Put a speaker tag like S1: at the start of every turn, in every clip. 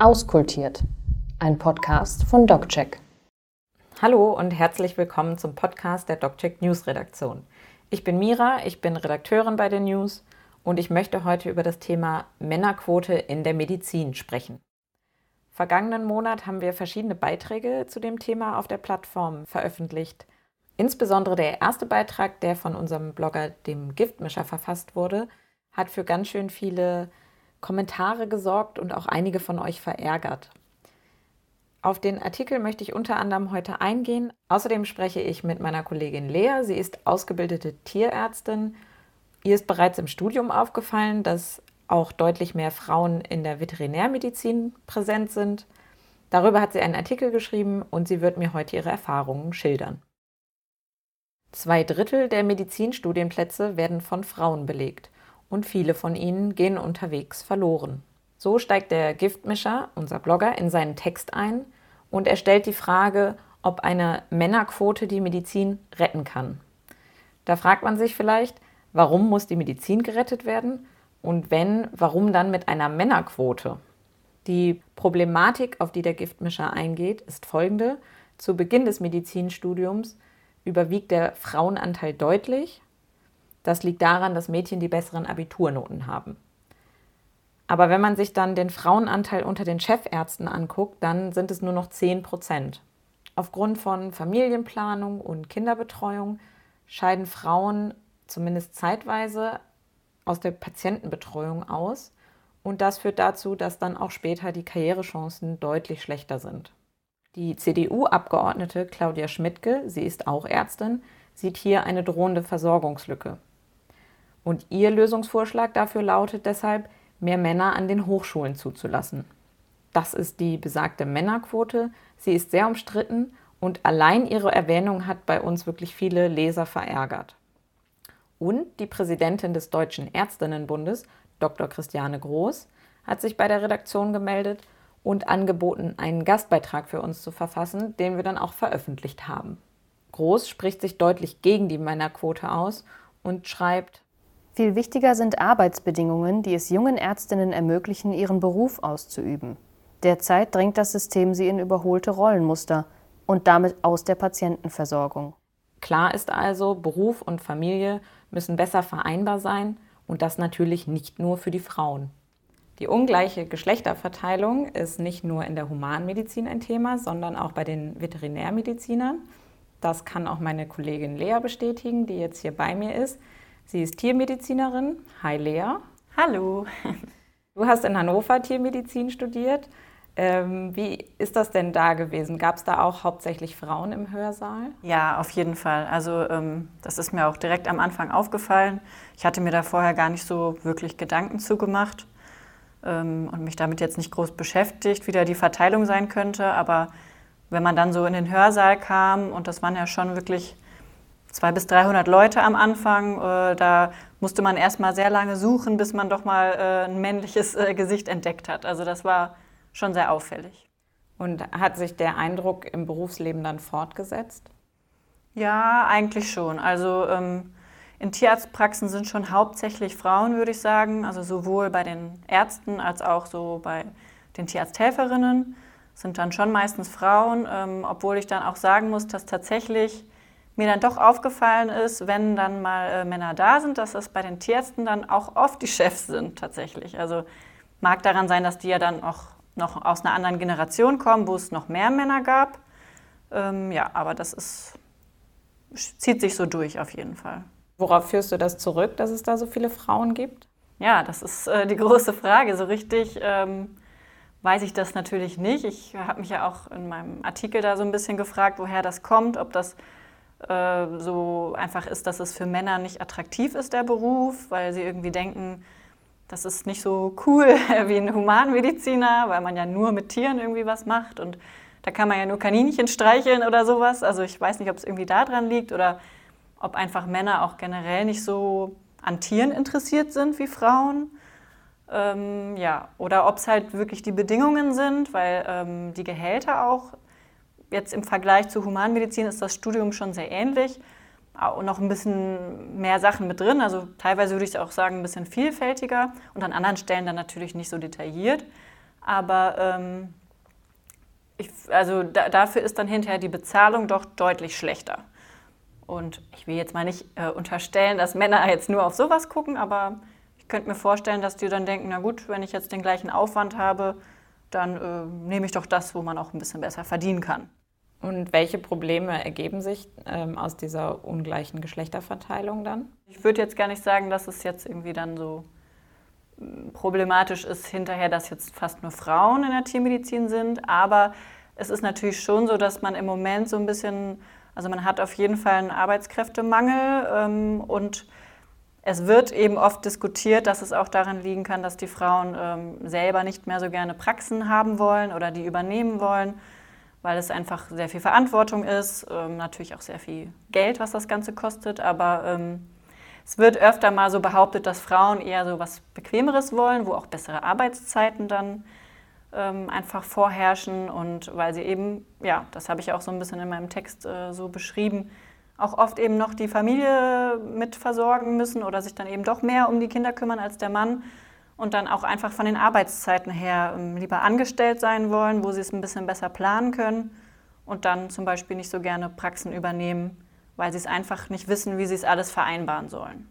S1: Auskultiert, ein Podcast von DocCheck.
S2: Hallo und herzlich willkommen zum Podcast der DocCheck News Redaktion. Ich bin Mira, ich bin Redakteurin bei den News und ich möchte heute über das Thema Männerquote in der Medizin sprechen. Vergangenen Monat haben wir verschiedene Beiträge zu dem Thema auf der Plattform veröffentlicht. Insbesondere der erste Beitrag, der von unserem Blogger, dem Giftmischer, verfasst wurde, hat für ganz schön viele Kommentare gesorgt und auch einige von euch verärgert. Auf den Artikel möchte ich unter anderem heute eingehen. Außerdem spreche ich mit meiner Kollegin Lea. Sie ist ausgebildete Tierärztin. Ihr ist bereits im Studium aufgefallen, dass auch deutlich mehr Frauen in der Veterinärmedizin präsent sind. Darüber hat sie einen Artikel geschrieben und sie wird mir heute ihre Erfahrungen schildern. Zwei Drittel der Medizinstudienplätze werden von Frauen belegt und viele von ihnen gehen unterwegs verloren. So steigt der Giftmischer, unser Blogger, in seinen Text ein und er stellt die Frage, ob eine Männerquote die Medizin retten kann. Da fragt man sich vielleicht, warum muss die Medizin gerettet werden und wenn, warum dann mit einer Männerquote? Die Problematik, auf die der Giftmischer eingeht, ist folgende. Zu Beginn des Medizinstudiums überwiegt der Frauenanteil deutlich. Das liegt daran, dass Mädchen die besseren Abiturnoten haben. Aber wenn man sich dann den Frauenanteil unter den Chefärzten anguckt, dann sind es nur noch 10 Prozent. Aufgrund von Familienplanung und Kinderbetreuung scheiden Frauen zumindest zeitweise aus der Patientenbetreuung aus. Und das führt dazu, dass dann auch später die Karrierechancen deutlich schlechter sind. Die CDU-Abgeordnete Claudia Schmidtke, sie ist auch Ärztin, sieht hier eine drohende Versorgungslücke. Und ihr Lösungsvorschlag dafür lautet deshalb, mehr Männer an den Hochschulen zuzulassen. Das ist die besagte Männerquote. Sie ist sehr umstritten und allein ihre Erwähnung hat bei uns wirklich viele Leser verärgert. Und die Präsidentin des Deutschen Ärztinnenbundes, Dr. Christiane Groß, hat sich bei der Redaktion gemeldet und angeboten, einen Gastbeitrag für uns zu verfassen, den wir dann auch veröffentlicht haben. Groß spricht sich deutlich gegen die Männerquote aus und schreibt,
S1: viel wichtiger sind Arbeitsbedingungen, die es jungen Ärztinnen ermöglichen, ihren Beruf auszuüben. Derzeit drängt das System sie in überholte Rollenmuster und damit aus der Patientenversorgung.
S2: Klar ist also, Beruf und Familie müssen besser vereinbar sein und das natürlich nicht nur für die Frauen. Die ungleiche Geschlechterverteilung ist nicht nur in der Humanmedizin ein Thema, sondern auch bei den Veterinärmedizinern. Das kann auch meine Kollegin Lea bestätigen, die jetzt hier bei mir ist. Sie ist Tiermedizinerin. Hi Lea.
S3: Hallo.
S2: Du hast in Hannover Tiermedizin studiert. Ähm, wie ist das denn da gewesen? Gab es da auch hauptsächlich Frauen im Hörsaal?
S3: Ja, auf jeden Fall. Also ähm, das ist mir auch direkt am Anfang aufgefallen. Ich hatte mir da vorher gar nicht so wirklich Gedanken zugemacht ähm, und mich damit jetzt nicht groß beschäftigt, wie da die Verteilung sein könnte. Aber wenn man dann so in den Hörsaal kam, und das waren ja schon wirklich 200 bis 300 Leute am Anfang, äh, da musste man erst mal sehr lange suchen, bis man doch mal äh, ein männliches äh, Gesicht entdeckt hat. Also das war schon sehr auffällig.
S2: Und hat sich der Eindruck im Berufsleben dann fortgesetzt?
S3: Ja, eigentlich schon. Also ähm, in Tierarztpraxen sind schon hauptsächlich Frauen, würde ich sagen. Also sowohl bei den Ärzten als auch so bei den Tierarzthelferinnen sind dann schon meistens Frauen, ähm, obwohl ich dann auch sagen muss, dass tatsächlich mir dann doch aufgefallen ist, wenn dann mal äh, Männer da sind, dass das bei den Tierärzten dann auch oft die Chefs sind tatsächlich. Also mag daran sein, dass die ja dann auch noch aus einer anderen Generation kommen, wo es noch mehr Männer gab. Ähm, ja, aber das ist, zieht sich so durch auf jeden Fall.
S2: Worauf führst du das zurück, dass es da so viele Frauen gibt?
S3: Ja, das ist äh, die große Frage. So richtig ähm, weiß ich das natürlich nicht. Ich habe mich ja auch in meinem Artikel da so ein bisschen gefragt, woher das kommt, ob das so einfach ist, dass es für Männer nicht attraktiv ist, der Beruf, weil sie irgendwie denken, das ist nicht so cool wie ein Humanmediziner, weil man ja nur mit Tieren irgendwie was macht und da kann man ja nur Kaninchen streicheln oder sowas. Also ich weiß nicht, ob es irgendwie daran liegt oder ob einfach Männer auch generell nicht so an Tieren interessiert sind wie Frauen. Ähm, ja, oder ob es halt wirklich die Bedingungen sind, weil ähm, die Gehälter auch jetzt im Vergleich zu Humanmedizin ist das Studium schon sehr ähnlich auch noch ein bisschen mehr Sachen mit drin. Also teilweise würde ich auch sagen, ein bisschen vielfältiger und an anderen Stellen dann natürlich nicht so detailliert. Aber ähm, ich, also da, dafür ist dann hinterher die Bezahlung doch deutlich schlechter. Und ich will jetzt mal nicht äh, unterstellen, dass Männer jetzt nur auf sowas gucken, aber ich könnte mir vorstellen, dass die dann denken, na gut, wenn ich jetzt den gleichen Aufwand habe, dann äh, nehme ich doch das, wo man auch ein bisschen besser verdienen kann.
S2: Und welche Probleme ergeben sich ähm, aus dieser ungleichen Geschlechterverteilung dann?
S3: Ich würde jetzt gar nicht sagen, dass es jetzt irgendwie dann so hm, problematisch ist hinterher, dass jetzt fast nur Frauen in der Tiermedizin sind, aber es ist natürlich schon so, dass man im Moment so ein bisschen, also man hat auf jeden Fall einen Arbeitskräftemangel ähm, und es wird eben oft diskutiert, dass es auch daran liegen kann, dass die Frauen ähm, selber nicht mehr so gerne Praxen haben wollen oder die übernehmen wollen, weil es einfach sehr viel Verantwortung ist, ähm, natürlich auch sehr viel Geld, was das Ganze kostet. Aber ähm, es wird öfter mal so behauptet, dass Frauen eher so was Bequemeres wollen, wo auch bessere Arbeitszeiten dann ähm, einfach vorherrschen und weil sie eben, ja, das habe ich auch so ein bisschen in meinem Text äh, so beschrieben, auch oft eben noch die Familie mit versorgen müssen oder sich dann eben doch mehr um die Kinder kümmern als der Mann und dann auch einfach von den Arbeitszeiten her ähm, lieber angestellt sein wollen, wo sie es ein bisschen besser planen können und dann zum Beispiel nicht so gerne Praxen übernehmen, weil sie es einfach nicht wissen, wie sie es alles vereinbaren sollen.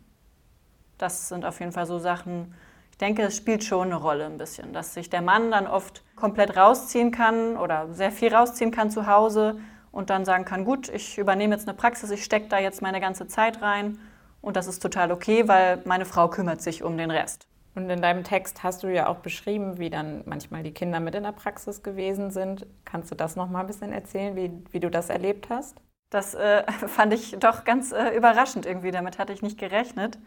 S3: Das sind auf jeden Fall so Sachen, ich denke, es spielt schon eine Rolle ein bisschen, dass sich der Mann dann oft komplett rausziehen kann oder sehr viel rausziehen kann zu Hause und dann sagen kann, gut, ich übernehme jetzt eine Praxis, ich stecke da jetzt meine ganze Zeit rein und das ist total okay, weil meine Frau kümmert sich um den Rest.
S2: Und in deinem Text hast du ja auch beschrieben, wie dann manchmal die Kinder mit in der Praxis gewesen sind. Kannst du das noch mal ein bisschen erzählen, wie, wie du das erlebt hast?
S3: Das äh, fand ich doch ganz äh, überraschend irgendwie. Damit hatte ich nicht gerechnet.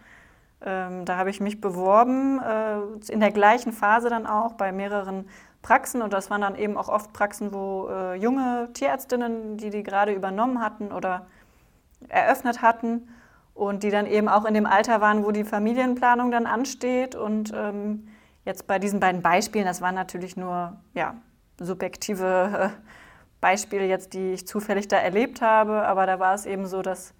S3: Ähm, da habe ich mich beworben, äh, in der gleichen Phase dann auch bei mehreren Praxen und das waren dann eben auch oft Praxen, wo äh, junge Tierärztinnen, die die gerade übernommen hatten oder eröffnet hatten und die dann eben auch in dem Alter waren, wo die Familienplanung dann ansteht. Und ähm, jetzt bei diesen beiden Beispielen, das waren natürlich nur ja, subjektive äh, Beispiele jetzt, die ich zufällig da erlebt habe, aber da war es eben so, dass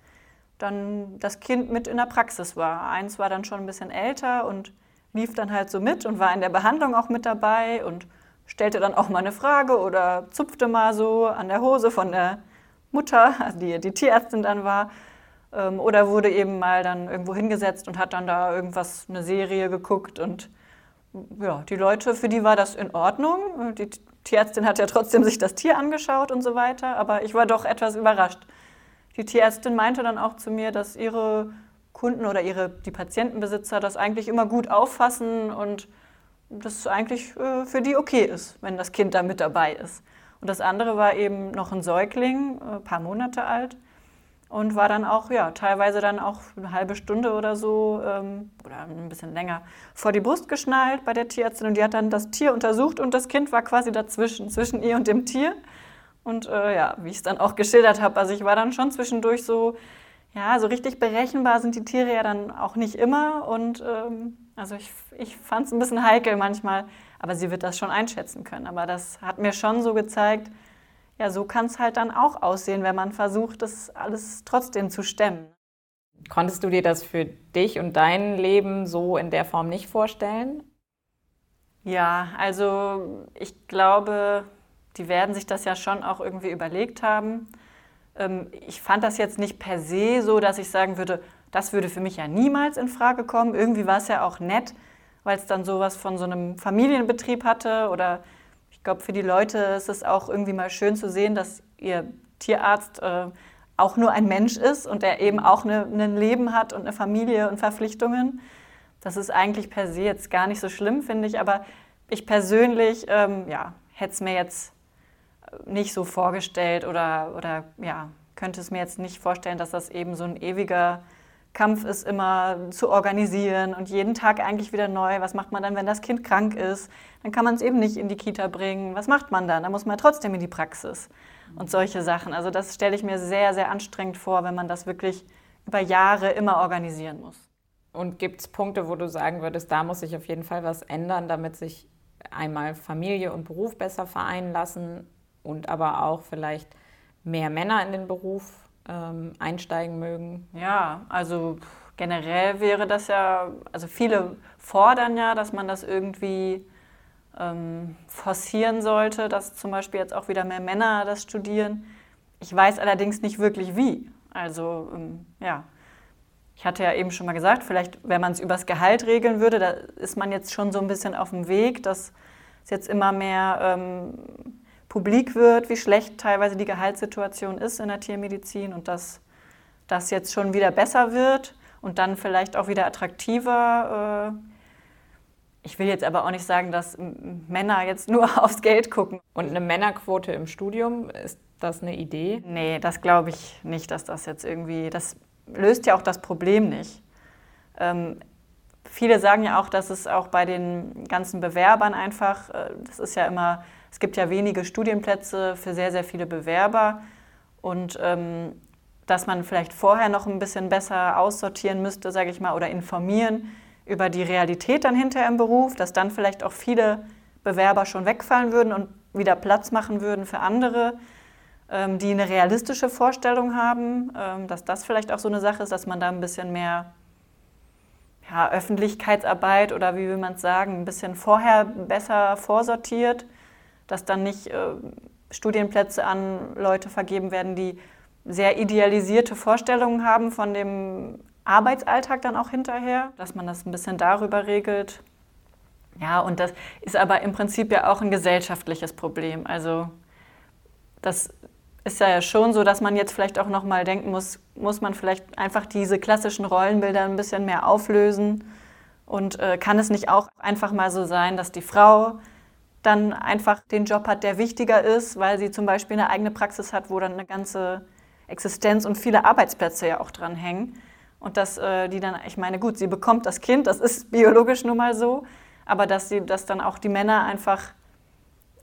S3: dann das Kind mit in der Praxis war. Eins war dann schon ein bisschen älter und lief dann halt so mit und war in der Behandlung auch mit dabei und stellte dann auch mal eine Frage oder zupfte mal so an der Hose von der Mutter, die die Tierärztin dann war. Ähm, oder wurde eben mal dann irgendwo hingesetzt und hat dann da irgendwas, eine Serie geguckt. Und ja, die Leute, für die war das in Ordnung. Die Tierärztin hat ja trotzdem sich das Tier angeschaut und so weiter. Aber ich war doch etwas überrascht. Die Tierärztin meinte dann auch zu mir, dass ihre Kunden oder ihre, die Patientenbesitzer das eigentlich immer gut auffassen und das eigentlich äh, für die okay ist, wenn das Kind da mit dabei ist. Und das andere war eben noch ein Säugling, ein äh, paar Monate alt und war dann auch, ja, teilweise dann auch eine halbe Stunde oder so ähm, oder ein bisschen länger vor die Brust geschnallt bei der Tierärztin und die hat dann das Tier untersucht und das Kind war quasi dazwischen, zwischen ihr und dem Tier. Und äh, ja, wie ich es dann auch geschildert habe, also ich war dann schon zwischendurch so, ja, so richtig berechenbar sind die Tiere ja dann auch nicht immer und ähm, also ich, ich fand es ein bisschen heikel manchmal, aber sie wird das schon einschätzen können. Aber das hat mir schon so gezeigt, ja, so kann es halt dann auch aussehen, wenn man versucht, das alles trotzdem zu stemmen.
S2: Konntest du dir das für dich und dein Leben so in der Form nicht vorstellen?
S3: Ja, also ich glaube, die werden sich das ja schon auch irgendwie überlegt haben. Ähm, ich fand das jetzt nicht per se so, dass ich sagen würde, das würde für mich ja niemals in Frage kommen. Irgendwie war es ja auch nett, weil es dann sowas von so einem Familienbetrieb hatte. Oder ich glaube, für die Leute ist es auch irgendwie mal schön zu sehen, dass ihr Tierarzt äh, auch nur ein Mensch ist und er eben auch eine, ein Leben hat und eine Familie und Verpflichtungen. Das ist eigentlich per se jetzt gar nicht so schlimm, finde ich. Aber ich persönlich ähm, ja, hätte es mir jetzt nicht so vorgestellt oder, oder ja, könnte es mir jetzt nicht vorstellen, dass das eben so ein ewiger Kampf ist immer zu organisieren und jeden Tag eigentlich wieder neu. Was macht man dann, wenn das Kind krank ist? Dann kann man es eben nicht in die Kita bringen. Was macht man dann? Dann muss man trotzdem in die Praxis und solche Sachen. Also das stelle ich mir sehr, sehr anstrengend vor, wenn man das wirklich über Jahre immer organisieren muss.
S2: Und gibt es Punkte, wo du sagen würdest, da muss sich auf jeden Fall was ändern, damit sich einmal Familie und Beruf besser vereinen lassen und aber auch vielleicht mehr Männer in den Beruf ähm, einsteigen mögen?
S3: Ja, also generell wäre das ja, also viele fordern ja, dass man das irgendwie ähm, forcieren sollte, dass zum Beispiel jetzt auch wieder mehr Männer das studieren. Ich weiß allerdings nicht wirklich wie. Also ähm, ja, ich hatte ja eben schon mal gesagt, vielleicht wenn man es übers Gehalt regeln würde, da ist man jetzt schon so ein bisschen auf dem Weg, dass es jetzt immer mehr ähm, publik wird, wie schlecht teilweise die Gehaltssituation ist in der Tiermedizin und dass das jetzt schon wieder besser wird und dann vielleicht auch wieder attraktiver. Äh, ich will jetzt aber auch nicht sagen, dass Männer jetzt nur aufs Geld gucken.
S2: Und eine Männerquote im Studium, ist das eine Idee?
S3: Nee, das glaube ich nicht, dass das jetzt irgendwie, das löst ja auch das Problem nicht. Ähm, viele sagen ja auch, dass es auch bei den ganzen Bewerbern einfach, äh, das ist ja immer, es gibt ja wenige Studienplätze für sehr, sehr viele Bewerber. Und ähm, dass man vielleicht vorher noch ein bisschen besser aussortieren müsste, sage ich mal, oder informieren über die Realität dann hinterher im Beruf, dass dann vielleicht auch viele Bewerber schon wegfallen würden und wieder Platz machen würden für andere, ähm, die eine realistische Vorstellung haben, ähm, dass das vielleicht auch so eine Sache ist, dass man da ein bisschen mehr ja, Öffentlichkeitsarbeit oder wie will man es sagen, ein bisschen vorher besser vorsortiert, dass dann nicht äh, Studienplätze an Leute vergeben werden, die sehr idealisierte Vorstellungen haben von dem Arbeitsalltag dann auch hinterher, dass man das ein bisschen darüber regelt. Ja, und das ist aber im Prinzip ja auch ein gesellschaftliches Problem. Also das ist ja schon so, dass man jetzt vielleicht auch noch mal denken muss, muss man vielleicht einfach diese klassischen Rollenbilder ein bisschen mehr auflösen und äh, kann es nicht auch einfach mal so sein, dass die Frau dann einfach den Job hat, der wichtiger ist, weil sie zum Beispiel eine eigene Praxis hat, wo dann eine ganze Existenz und viele Arbeitsplätze ja auch dran hängen. Und dass äh, die dann, ich meine, gut, sie bekommt das Kind, das ist biologisch nun mal so, aber dass sie, dass dann auch die Männer einfach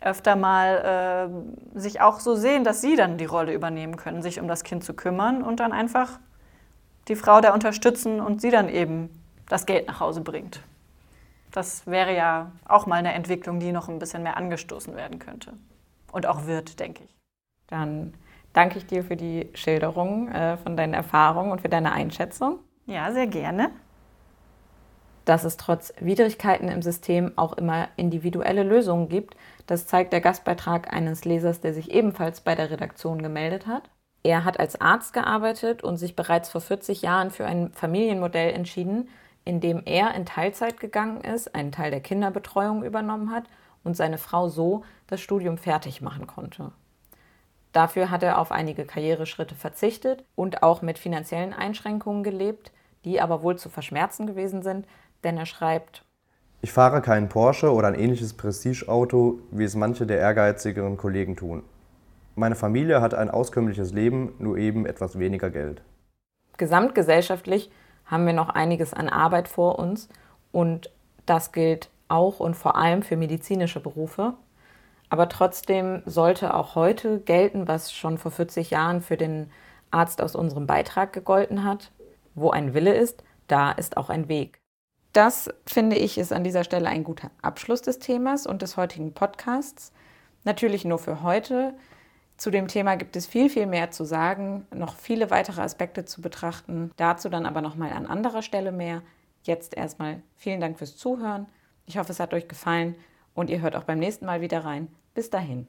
S3: öfter mal äh, sich auch so sehen, dass sie dann die Rolle übernehmen können, sich um das Kind zu kümmern und dann einfach die Frau da unterstützen und sie dann eben das Geld nach Hause bringt. Das wäre ja auch mal eine Entwicklung, die noch ein bisschen mehr angestoßen werden könnte. Und auch wird, denke ich.
S2: Dann danke ich dir für die Schilderung äh, von deinen Erfahrungen und für deine Einschätzung.
S3: Ja, sehr gerne.
S2: Dass es trotz Widrigkeiten im System auch immer individuelle Lösungen gibt, das zeigt der Gastbeitrag eines Lesers, der sich ebenfalls bei der Redaktion gemeldet hat. Er hat als Arzt gearbeitet und sich bereits vor 40 Jahren für ein Familienmodell entschieden, in dem er in Teilzeit gegangen ist, einen Teil der Kinderbetreuung übernommen hat und seine Frau so das Studium fertig machen konnte. Dafür hat er auf einige Karriereschritte verzichtet und auch mit finanziellen Einschränkungen gelebt, die aber wohl zu verschmerzen gewesen sind, denn er schreibt,
S4: ich fahre keinen Porsche oder ein ähnliches Prestigeauto, wie es manche der ehrgeizigeren Kollegen tun. Meine Familie hat ein auskömmliches Leben, nur eben etwas weniger Geld.
S2: Gesamtgesellschaftlich haben wir noch einiges an Arbeit vor uns und das gilt auch und vor allem für medizinische Berufe. Aber trotzdem sollte auch heute gelten, was schon vor 40 Jahren für den Arzt aus unserem Beitrag gegolten hat. Wo ein Wille ist, da ist auch ein Weg. Das finde ich ist an dieser Stelle ein guter Abschluss des Themas und des heutigen Podcasts. Natürlich nur für heute. Zu dem Thema gibt es viel, viel mehr zu sagen, noch viele weitere Aspekte zu betrachten. Dazu dann aber nochmal an anderer Stelle mehr. Jetzt erstmal vielen Dank fürs Zuhören. Ich hoffe, es hat euch gefallen und ihr hört auch beim nächsten Mal wieder rein. Bis dahin.